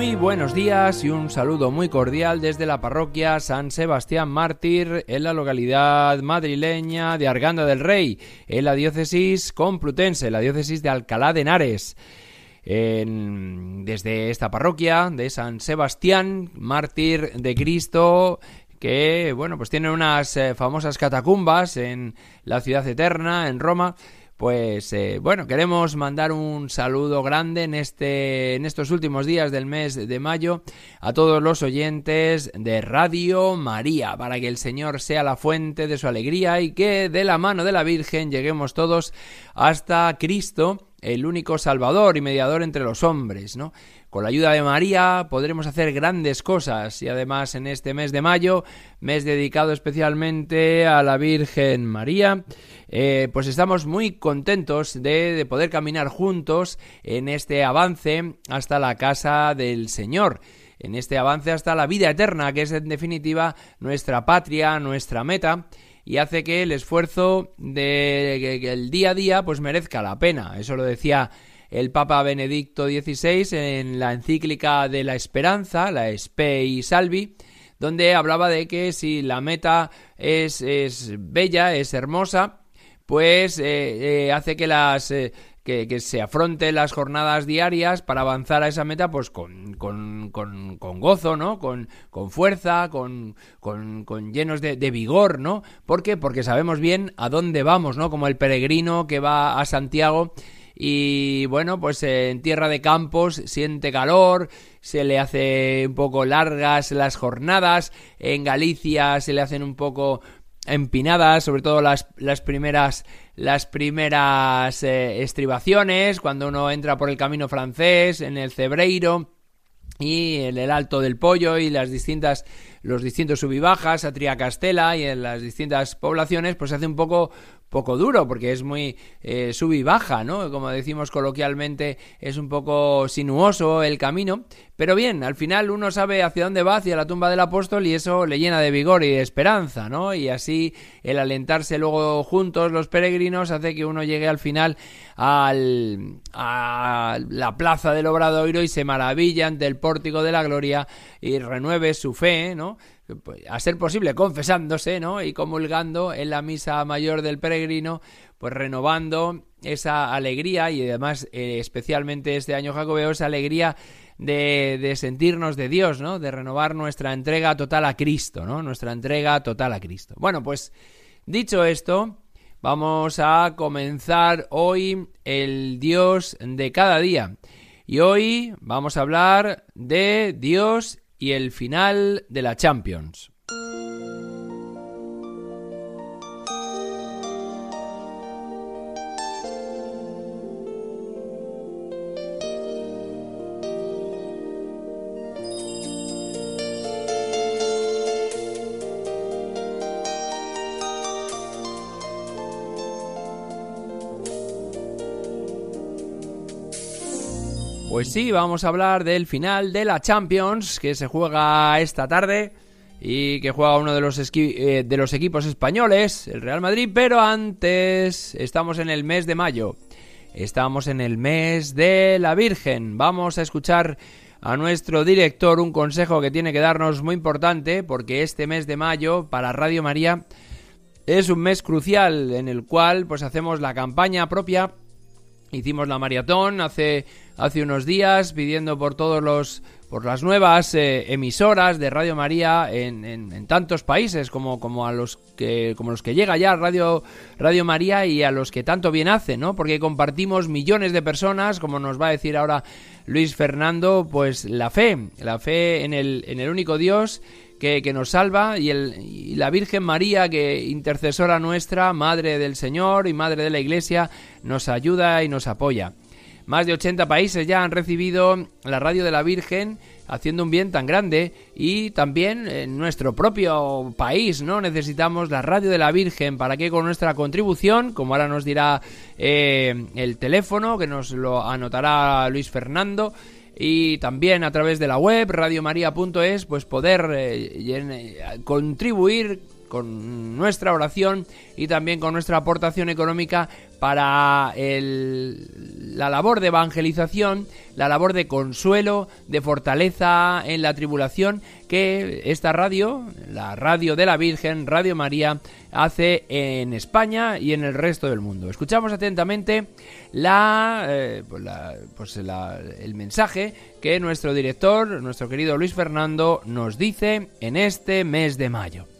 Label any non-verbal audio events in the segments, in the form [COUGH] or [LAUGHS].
Muy buenos días y un saludo muy cordial desde la parroquia San Sebastián Mártir en la localidad madrileña de Arganda del Rey, en la diócesis complutense, la diócesis de Alcalá de Henares. desde esta parroquia de San Sebastián, mártir de Cristo, que bueno, pues tiene unas eh, famosas catacumbas en la ciudad eterna, en Roma, pues eh, bueno, queremos mandar un saludo grande en, este, en estos últimos días del mes de mayo a todos los oyentes de Radio María, para que el Señor sea la fuente de su alegría y que de la mano de la Virgen lleguemos todos hasta Cristo, el único Salvador y mediador entre los hombres, ¿no? Con la ayuda de María podremos hacer grandes cosas y además en este mes de mayo, mes dedicado especialmente a la Virgen María, eh, pues estamos muy contentos de, poder caminar juntos en este avance hasta la casa del Señor en este avance hasta la vida eterna, que es en definitiva nuestra patria, nuestra meta, y hace que el esfuerzo de el día a día pues merezca la pena. Eso lo decía el Papa Benedicto XVI en la encíclica de la esperanza, la Spei Salvi, donde hablaba de que si la meta es, es bella, es hermosa, pues eh, eh, hace que las eh, que, se afronte las jornadas diarias para avanzar a esa meta pues con, con, con, con gozo, ¿no? Con, con fuerza, con, con, llenos de, de, vigor, ¿no? ¿Por qué? Porque sabemos bien a dónde vamos, ¿no? Como el peregrino que va a Santiago y bueno, pues en tierra de campos siente calor, se le hace un poco largas las jornadas, en Galicia se le hacen un poco empinadas, sobre todo las, las primeras las primeras eh, estribaciones, cuando uno entra por el camino francés, en el Cebreiro y en el Alto del Pollo y las distintas los distintos subibajas a Triacastela y en las distintas poblaciones, pues se hace un poco poco duro porque es muy eh, sub ¿no? Como decimos coloquialmente, es un poco sinuoso el camino, pero bien, al final uno sabe hacia dónde va, hacia la tumba del apóstol y eso le llena de vigor y de esperanza, ¿no? Y así el alentarse luego juntos los peregrinos hace que uno llegue al final al, a la plaza del Obradoiro y se maravilla ante el pórtico de la gloria y renueve su fe, ¿no? A ser posible confesándose, ¿no? Y comulgando en la misa mayor del peregrino, pues renovando esa alegría y además eh, especialmente este año jacobeo esa alegría de, de, sentirnos de Dios, ¿no? De renovar nuestra entrega total a Cristo, ¿no? Nuestra entrega total a Cristo. Bueno, pues dicho esto, vamos a comenzar hoy el Dios de cada día. Y hoy vamos a hablar de Dios y el final de la Champions. Pues sí, vamos a hablar del final de la Champions que se juega esta tarde y que juega uno de los, eh, de los equipos españoles, el Real Madrid, pero antes estamos en el mes de mayo. Estamos en el mes de la Virgen. Vamos a escuchar a nuestro director un consejo que tiene que darnos muy importante porque este mes de mayo para Radio María es un mes crucial en el cual pues hacemos la campaña propia Hicimos la maratón hace hace unos días pidiendo por todos los por las nuevas eh, emisoras de Radio María en, en, tantos países como, como a los que como los que llega ya Radio Radio María y a los que tanto bien hace, ¿no? Porque compartimos millones de personas, como nos va a decir ahora Luis Fernando, pues la fe, la fe en el en el único Dios que, que, nos salva y, el, y la Virgen María, que intercesora nuestra, Madre del Señor y Madre de la Iglesia, nos ayuda y nos apoya. Más de 80 países ya han recibido la radio de la Virgen haciendo un bien tan grande y también en nuestro propio país, ¿no? Necesitamos la radio de la Virgen. Para que con nuestra contribución, como ahora nos dirá eh, el teléfono, que nos lo anotará Luis Fernando, y también a través de la web radiomaria.es pues poder eh, contribuir con nuestra oración y también con nuestra aportación económica para la labor de evangelización, la labor de consuelo, de fortaleza en la tribulación que esta radio, la radio de la Virgen, Radio María, hace en España y en el resto del mundo. Escuchamos atentamente la, eh, pues pues el mensaje que nuestro director, nuestro querido Luis Fernando, nos dice en este mes de mayo.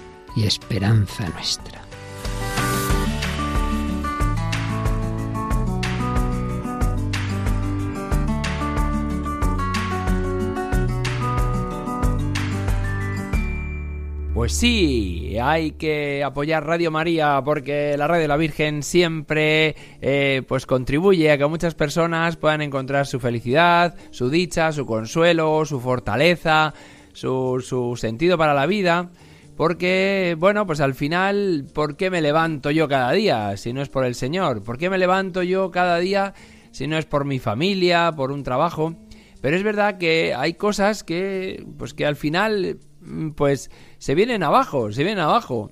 y esperanza nuestra. Pues sí, hay que apoyar Radio María porque la Radio de la Virgen siempre eh, pues contribuye a que muchas personas puedan encontrar su felicidad, su dicha, su consuelo, su fortaleza, su, su sentido para la vida. Porque, bueno, pues al final, ¿por qué me levanto yo cada día si no es por el Señor? ¿Por qué me levanto yo cada día si no es por mi familia, por un trabajo? Pero es verdad que hay cosas que, pues que al final, mm, pues se vienen abajo, se vienen abajo.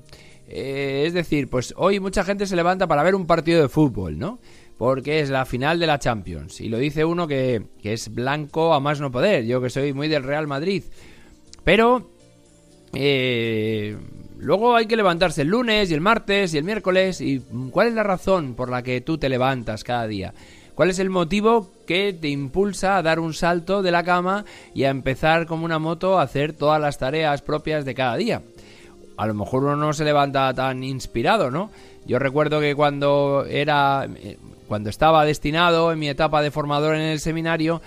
Eh, es decir, pues hoy mucha gente se levanta para ver un partido de fútbol, ¿no? Porque es la final de la Champions. Y lo dice uno que, que es blanco a más no poder. Yo que soy muy del Real Madrid. Pero eh, luego hay que levantarse el lunes y el martes y el miércoles. ¿Y cuál es la razón por la que tú te levantas cada día? ¿Cuál es el motivo que te impulsa a dar un salto de la cama y a empezar como una moto a hacer todas las tareas propias de cada día? A lo mejor uno no se levanta tan inspirado, ¿no? Yo recuerdo que cuando era eh, cuando estaba destinado en mi etapa de formador en el seminario,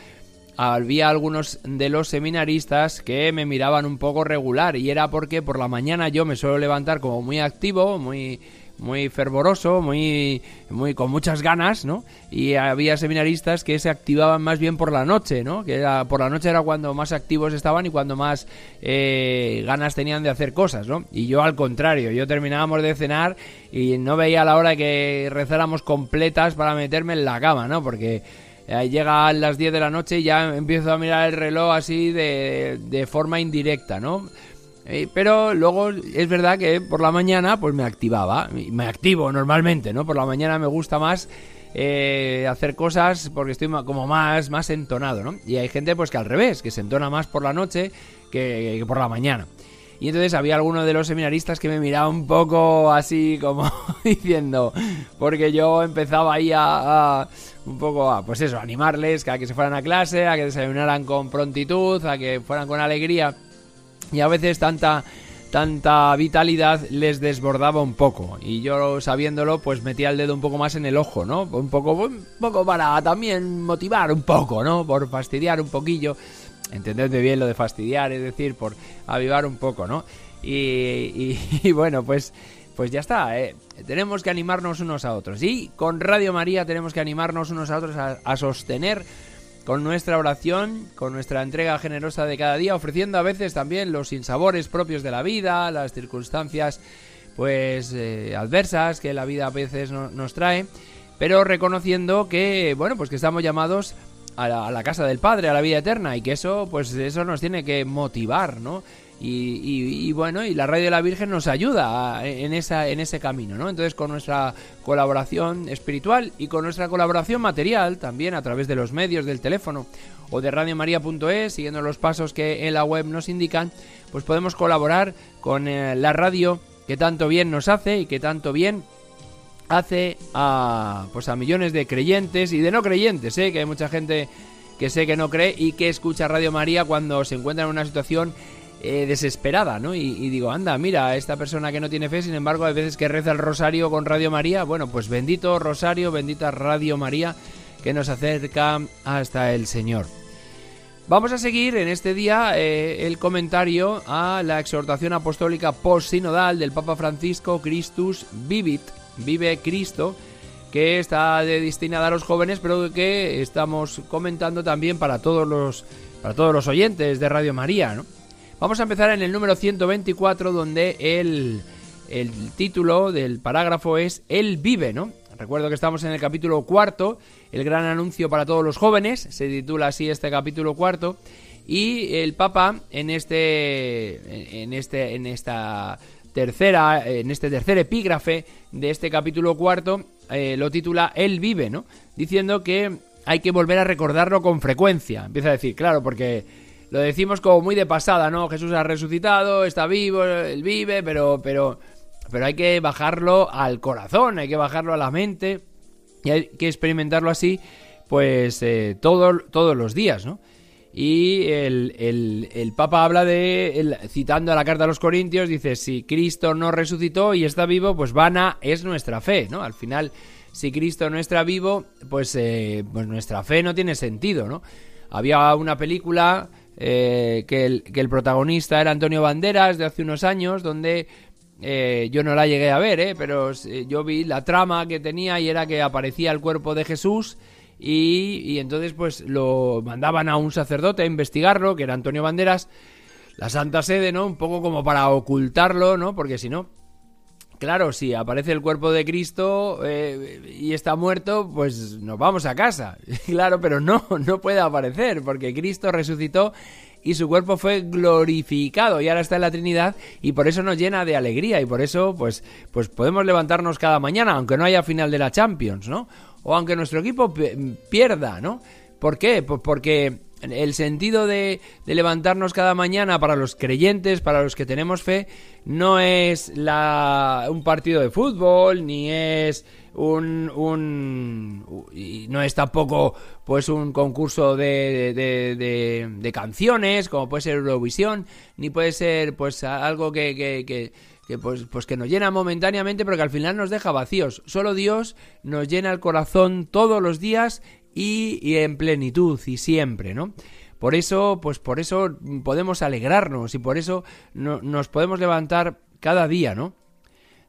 había algunos de los seminaristas que me miraban un poco regular y era porque por la mañana yo me suelo levantar como muy activo, muy muy fervoroso, muy, muy con muchas ganas, ¿no? Y había seminaristas que se activaban más bien por la noche, ¿no? Que era, por la noche era cuando más activos estaban y cuando más eh, ganas tenían de hacer cosas, ¿no? Y yo al contrario, yo terminábamos de cenar y no veía la hora de que rezáramos completas para meterme en la cama, ¿no? Porque eh, llega a las 10 de la noche y ya empiezo a mirar el reloj así de, de forma indirecta, ¿no? Eh, pero luego es verdad que por la mañana pues me activaba, me activo normalmente, ¿no? Por la mañana me gusta más eh, hacer cosas porque estoy como más, más entonado, ¿no? Y hay gente pues que al revés, que se entona más por la noche que, por la mañana. Y entonces había alguno de los seminaristas que me miraba un poco así como [LAUGHS] diciendo, porque yo empezaba ahí a, un poco a, pues eso, animarles a que se fueran a clase, a que desayunaran con prontitud, a que fueran con alegría y a veces tanta tanta vitalidad les desbordaba un poco y yo sabiéndolo pues metía el dedo un poco más en el ojo, ¿no? Un poco un poco para también motivar un poco, ¿no? Por fastidiar un poquillo. Entendedme bien lo de fastidiar, es decir, por avivar un poco, ¿no? Y, [LAUGHS] bueno, pues pues ya está, ¿eh? tenemos que animarnos unos a otros. Y con Radio María tenemos que animarnos unos a otros a sostener con nuestra oración, con nuestra entrega generosa de cada día, ofreciendo a veces también los sinsabores propios de la vida, las circunstancias pues eh, adversas que la vida a veces nos trae, pero reconociendo que bueno pues que estamos llamados a la, a la, casa del Padre, a la vida eterna y que eso pues eso nos tiene que motivar, ¿no? Y, bueno, y la radio de la Virgen nos ayuda en, esa, en ese camino, ¿no? Entonces con nuestra colaboración espiritual y con nuestra colaboración material, también a través de los medios del teléfono o de radiomaria.es, siguiendo los pasos que en la web nos indican, pues podemos colaborar con eh, la radio que tanto bien nos hace y que tanto bien hace a pues a millones de creyentes y de no creyentes, ¿eh? que hay mucha gente que sé que no cree y que escucha Radio María cuando se encuentra en una situación eh, desesperada, ¿no? Y, digo, anda, mira, esta persona que no tiene fe, sin embargo, hay veces que reza el rosario con Radio María. Bueno, pues bendito rosario, bendita Radio María, que nos acerca hasta el Señor. Vamos a seguir en este día eh, el comentario a la exhortación apostólica post-sinodal del Papa Francisco, Christus Vivit, vive Cristo, que está destinada a los jóvenes, pero que estamos comentando también para todos los, para todos los oyentes de Radio María, ¿no? Vamos a empezar en el número 124 donde el, el título del parágrafo es Él vive, ¿no? Recuerdo que estamos en el capítulo cuarto, el gran anuncio para todos los jóvenes, se titula así este capítulo cuarto, y el Papa en este, en este, en esta tercera, en este tercer epígrafe de este capítulo cuarto, eh, lo titula Él vive, ¿no? Diciendo que hay que volver a recordarlo con frecuencia. Empieza a decir, claro, porque lo decimos como muy de pasada, ¿no? Jesús ha resucitado, está vivo, él vive, pero, pero, pero hay que bajarlo al corazón, hay que bajarlo a la mente y hay que experimentarlo así, pues eh, todos los días, ¿no? Y el, el, Papa habla de, citando a la carta a los Corintios, dice, si Cristo no resucitó y está vivo, pues vana es nuestra fe, ¿no? Al final, si Cristo no está vivo, pues, eh, pues nuestra fe no tiene sentido, ¿no? Había una película eh, que, el, que, el, protagonista era Antonio Banderas de hace unos años, donde eh, yo no la llegué a ver, eh, pero eh, yo vi la trama que tenía y era que aparecía el cuerpo de Jesús y, entonces pues lo mandaban a un sacerdote a investigarlo, que era Antonio Banderas, la Santa Sede, ¿no? Un poco como para ocultarlo, ¿no? Porque si no, claro, si aparece el cuerpo de Cristo eh, y está muerto, pues nos vamos a casa. [LAUGHS] claro, pero no, no puede aparecer, porque Cristo resucitó y su cuerpo fue glorificado y ahora está en la Trinidad y por eso nos llena de alegría y por eso pues pues podemos levantarnos cada mañana aunque no haya final de la Champions, ¿no? O aunque nuestro equipo pierda, ¿no? ¿Por qué? Pues porque el sentido de, levantarnos cada mañana para los creyentes, para los que tenemos fe, no es la, un partido de fútbol, ni es un, un no es tampoco pues un concurso de, de, de, canciones, como puede ser Eurovisión, ni puede ser pues algo que, que, que que pues, pues que nos llena momentáneamente, pero que al final nos deja vacíos. Solo Dios nos llena el corazón todos los días y, en plenitud y siempre, ¿no? Por eso, pues por eso podemos alegrarnos y por eso nos podemos levantar cada día, ¿no?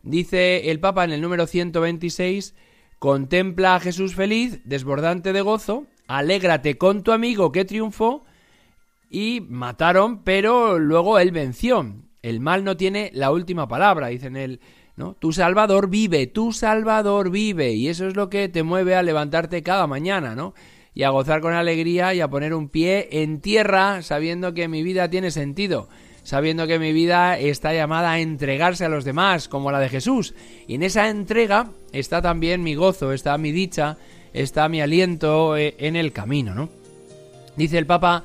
Dice el Papa en el número 126, contempla a Jesús feliz, desbordante de gozo, alégrate con tu amigo que triunfó, y mataron, pero luego él venció. El mal no tiene la última palabra, dicen él. ¿no? Tu Salvador vive, tu Salvador vive, y eso es lo que te mueve a levantarte cada mañana, ¿no? Y a gozar con alegría y a poner un pie en tierra, sabiendo que mi vida tiene sentido, sabiendo que mi vida está llamada a entregarse a los demás, como la de Jesús. Y en esa entrega está también mi gozo, está mi dicha, está mi aliento eh, en el camino, ¿no? Dice el Papa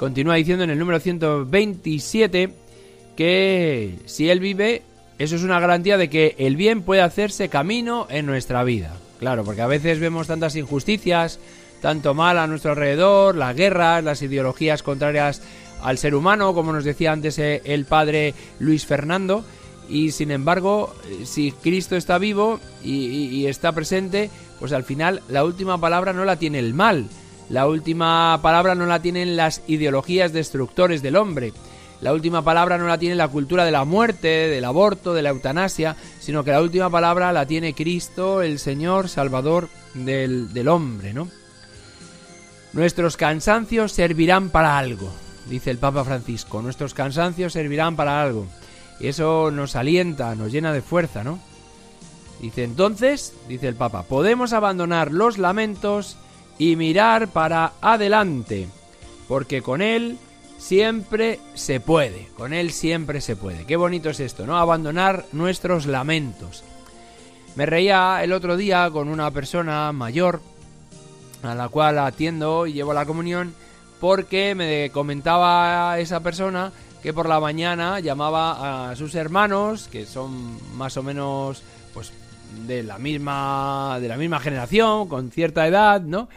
Continúa diciendo en el número 127 que si Él vive, eso es una garantía de que el bien puede hacerse camino en nuestra vida. Claro, porque a veces vemos tantas injusticias, tanto mal a nuestro alrededor, las guerras, las ideologías contrarias al ser humano, como nos decía antes eh, el padre Luis Fernando, y sin embargo, eh, si Cristo está vivo y, y, está presente, pues al final la última palabra no la tiene el mal, la última palabra no la tienen las ideologías destructores del hombre. La última palabra no la tiene la cultura de la muerte, del aborto, de la eutanasia, sino que la última palabra la tiene Cristo, el Señor Salvador del, del hombre, ¿no? Nuestros cansancios servirán para algo, dice el Papa Francisco. Nuestros cansancios servirán para algo. Y eso nos alienta, nos llena de fuerza, ¿no? Dice entonces, dice el Papa, podemos abandonar los lamentos y mirar para adelante, porque con Él siempre se puede, con Él siempre se puede. Qué bonito es esto, ¿no? Abandonar nuestros lamentos. Me reía el otro día con una persona mayor a la cual atiendo y llevo la comunión porque me comentaba esa persona que por la mañana llamaba a sus hermanos que son más o menos pues de la misma de la misma generación con cierta edad no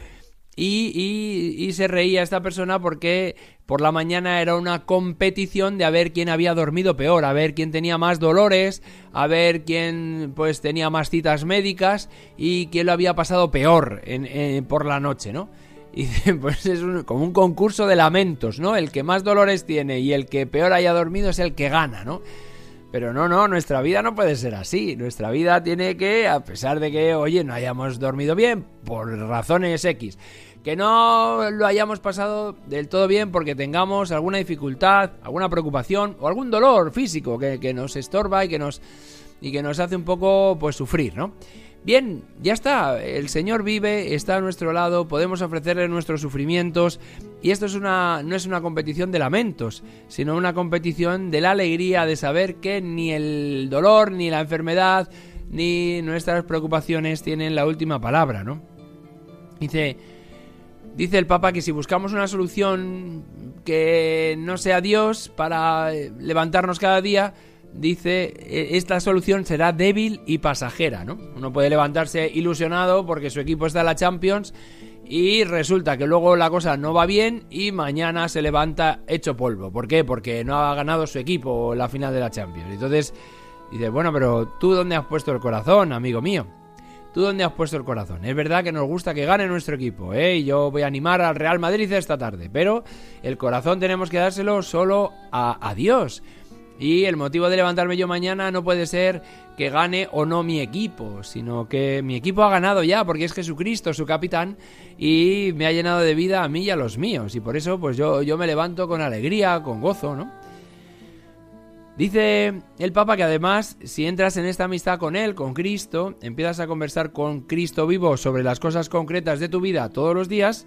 y, y, se reía esta persona porque por la mañana era una competición de a ver quién había dormido peor, a ver quién tenía más dolores, a ver quién pues tenía más citas médicas y quién lo había pasado peor en, por la noche, ¿no? [LAUGHS] Y pues es como un concurso de lamentos, ¿no? El que más dolores tiene y el que peor haya dormido es el que gana, ¿no? Pero no, no, nuestra vida no puede ser así. Nuestra vida tiene que, a pesar de que, oye, no hayamos dormido bien, por razones X, que no lo hayamos pasado del todo bien porque tengamos alguna dificultad, alguna preocupación o algún dolor físico que, que nos estorba y que nos, y que nos hace un poco, pues, sufrir, ¿no? Bien, ya está, el Señor vive, está a nuestro lado, podemos ofrecerle nuestros sufrimientos y esto es una, no es una competición de lamentos, sino una competición de la alegría de saber que ni el dolor, ni la enfermedad, ni nuestras preocupaciones tienen la última palabra, ¿no? Dice, dice el Papa que si buscamos una solución que no sea Dios para levantarnos cada día, dice, e, esta solución será débil y pasajera, ¿no? Uno puede levantarse ilusionado porque su equipo está en la Champions y resulta que luego la cosa no va bien y mañana se levanta hecho polvo. ¿Por qué? Porque no ha ganado su equipo la final de la Champions. Entonces, dice, bueno, pero tú dónde has puesto el corazón, amigo mío? ¿Tú dónde has puesto el corazón? Es verdad que nos gusta que gane nuestro equipo, ¿eh? Y yo voy a animar al Real Madrid esta tarde, pero el corazón tenemos que dárselo solo a, a Dios. Y el motivo de levantarme yo mañana no puede ser que gane o no mi equipo, sino que mi equipo ha ganado ya, porque es Jesucristo su capitán y me ha llenado de vida a mí y a los míos. Y por eso pues yo, yo me levanto con alegría, con gozo, ¿no? Dice el Papa que además, si entras en esta amistad con Él, con Cristo, empiezas a conversar con Cristo vivo sobre las cosas concretas de tu vida todos los días,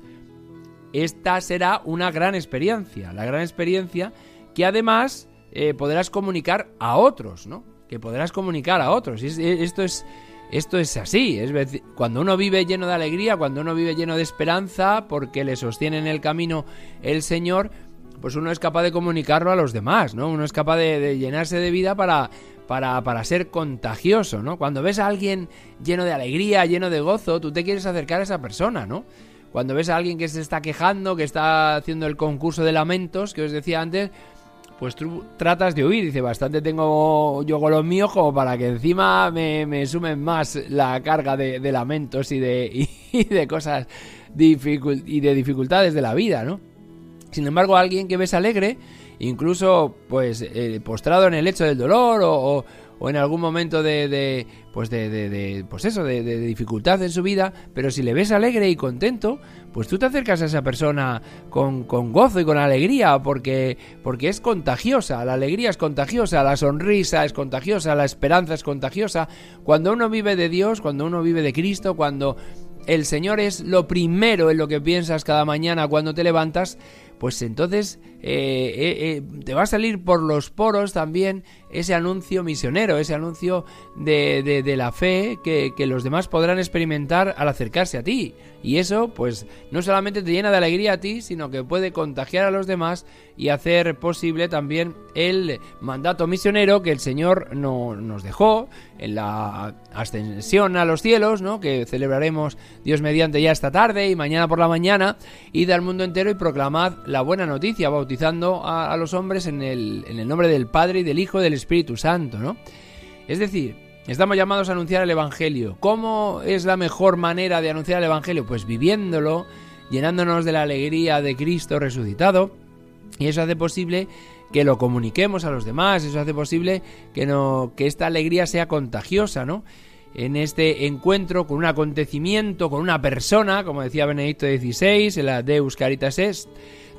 esta será una gran experiencia, la gran experiencia que además eh, podrás comunicar a otros, ¿no? Que podrás comunicar a otros. Eh, esto es, esto es así. Es cuando uno vive lleno de alegría, cuando uno vive lleno de esperanza, porque le sostiene en el camino el Señor, pues uno es capaz de comunicarlo a los demás, ¿no? Uno es capaz de, llenarse de vida para, para, para, ser contagioso, ¿no? Cuando ves a alguien lleno de alegría, lleno de gozo, tú te quieres acercar a esa persona, ¿no? Cuando ves a alguien que se está quejando, que está haciendo el concurso de lamentos, que os decía antes, pues tú tratas de huir. Dice, bastante tengo yo con los míos como para que encima me, sumen más la carga de, lamentos y de, [LAUGHS] de cosas y de dificultades de la vida, ¿no? Sin embargo, alguien que ves alegre, incluso pues eh, postrado en el lecho del dolor o, o en algún momento de, de pues de, de, pues eso, de, de, dificultad en su vida, pero si le ves alegre y contento, pues tú te acercas a esa persona con, con gozo y con alegría, porque, porque es contagiosa, la alegría es contagiosa, la sonrisa es contagiosa, la esperanza es contagiosa. Cuando uno vive de Dios, cuando uno vive de Cristo, cuando el Señor es lo primero en lo que piensas cada mañana cuando te levantas, pues entonces eh, eh, eh, te va a salir por los poros también ese anuncio misionero, ese anuncio de, de, la fe que, que, los demás podrán experimentar al acercarse a ti. Y eso, pues, no solamente te llena de alegría a ti, sino que puede contagiar a los demás y hacer posible también el mandato misionero que el Señor no, nos dejó en la ascensión a los cielos, ¿no? Que celebraremos Dios mediante ya esta tarde y mañana por la mañana, id al mundo entero y proclamad la buena noticia, bautizando a, los hombres en el, en el nombre del Padre y del Hijo y del Espíritu Santo, ¿no? Es decir, estamos llamados a anunciar el Evangelio. ¿Cómo es la mejor manera de anunciar el Evangelio? Pues viviéndolo, llenándonos de la alegría de Cristo resucitado. Y eso hace posible que lo comuniquemos a los demás, eso hace posible que, no, que esta alegría sea contagiosa, ¿no? En este encuentro con un acontecimiento, con una persona, como decía Benedicto XVI, en la Deus Caritas Est,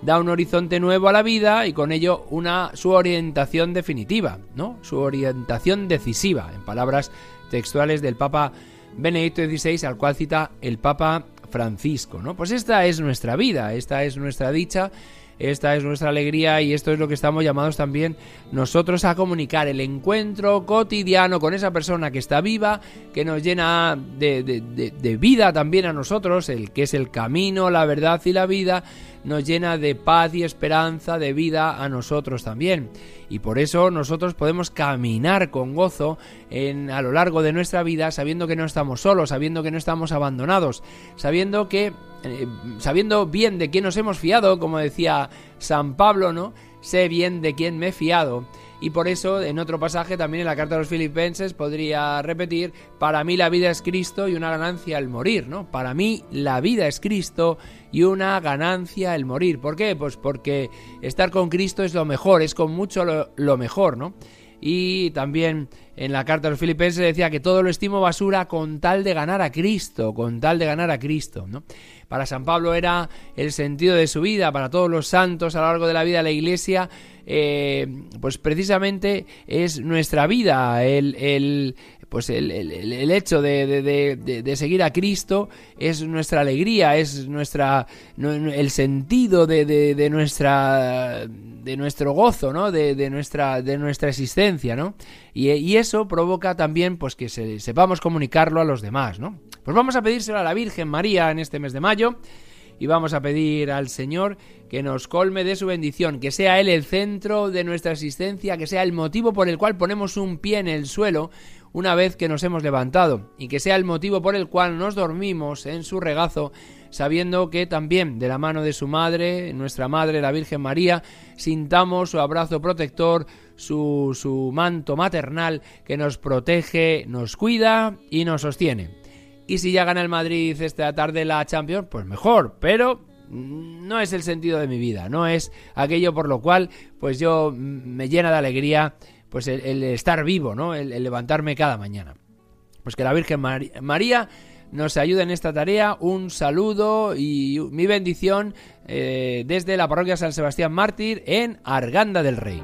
da un horizonte nuevo a la vida y con ello una su orientación definitiva, ¿no? Su orientación decisiva, en palabras textuales del Papa Benedicto XVI, al cual cita el Papa Francisco, ¿no? Pues esta es nuestra vida, esta es nuestra dicha, esta es nuestra alegría y esto es lo que estamos llamados también nosotros a comunicar, el encuentro cotidiano con esa persona que está viva, que nos llena de, de, de, de vida también a nosotros, el que es el camino, la verdad y la vida, nos llena de paz y esperanza de vida a nosotros también. Y por eso nosotros podemos caminar con gozo en, a lo largo de nuestra vida sabiendo que no estamos solos, sabiendo que no estamos abandonados, sabiendo que eh, sabiendo bien de quién nos hemos fiado, como decía San Pablo, ¿no? Sé bien de quién me he fiado y por eso en otro pasaje también en la carta a los filipenses podría repetir, para mí la vida es Cristo y una ganancia el morir, ¿no? Para mí la vida es Cristo y una ganancia el morir. ¿Por qué? Pues porque estar con Cristo es lo mejor, es con mucho lo, lo mejor, ¿no? Y también en la carta a los filipenses decía que todo lo estimo basura con tal de ganar a Cristo, con tal de ganar a Cristo, ¿no? Para San Pablo era el sentido de su vida, para todos los santos a lo largo de la vida de la Iglesia, eh, pues precisamente es nuestra vida, el, el pues el, el, hecho de, de, de, seguir a Cristo es nuestra alegría, es nuestra el sentido de, nuestra de nuestro gozo, ¿no? De, nuestra de nuestra existencia, ¿no? Y, eso provoca también pues que se, sepamos comunicarlo a los demás, ¿no? Pues vamos a pedírselo a la Virgen María en este mes de mayo y vamos a pedir al Señor que nos colme de su bendición, que sea Él el centro de nuestra existencia, que sea el motivo por el cual ponemos un pie en el suelo una vez que nos hemos levantado, y que sea el motivo por el cual nos dormimos en su regazo, sabiendo que también de la mano de su madre, nuestra madre, la Virgen María, sintamos su abrazo protector, su, su manto maternal que nos protege, nos cuida y nos sostiene. Y si ya gana el Madrid esta tarde la Champions, pues mejor, pero no es el sentido de mi vida, no es aquello por lo cual pues yo me llena de alegría pues el, estar vivo, ¿no? El, el, levantarme cada mañana. Pues que la Virgen María nos ayude en esta tarea. Un saludo y mi bendición eh, desde la parroquia San Sebastián Mártir en Arganda del Rey.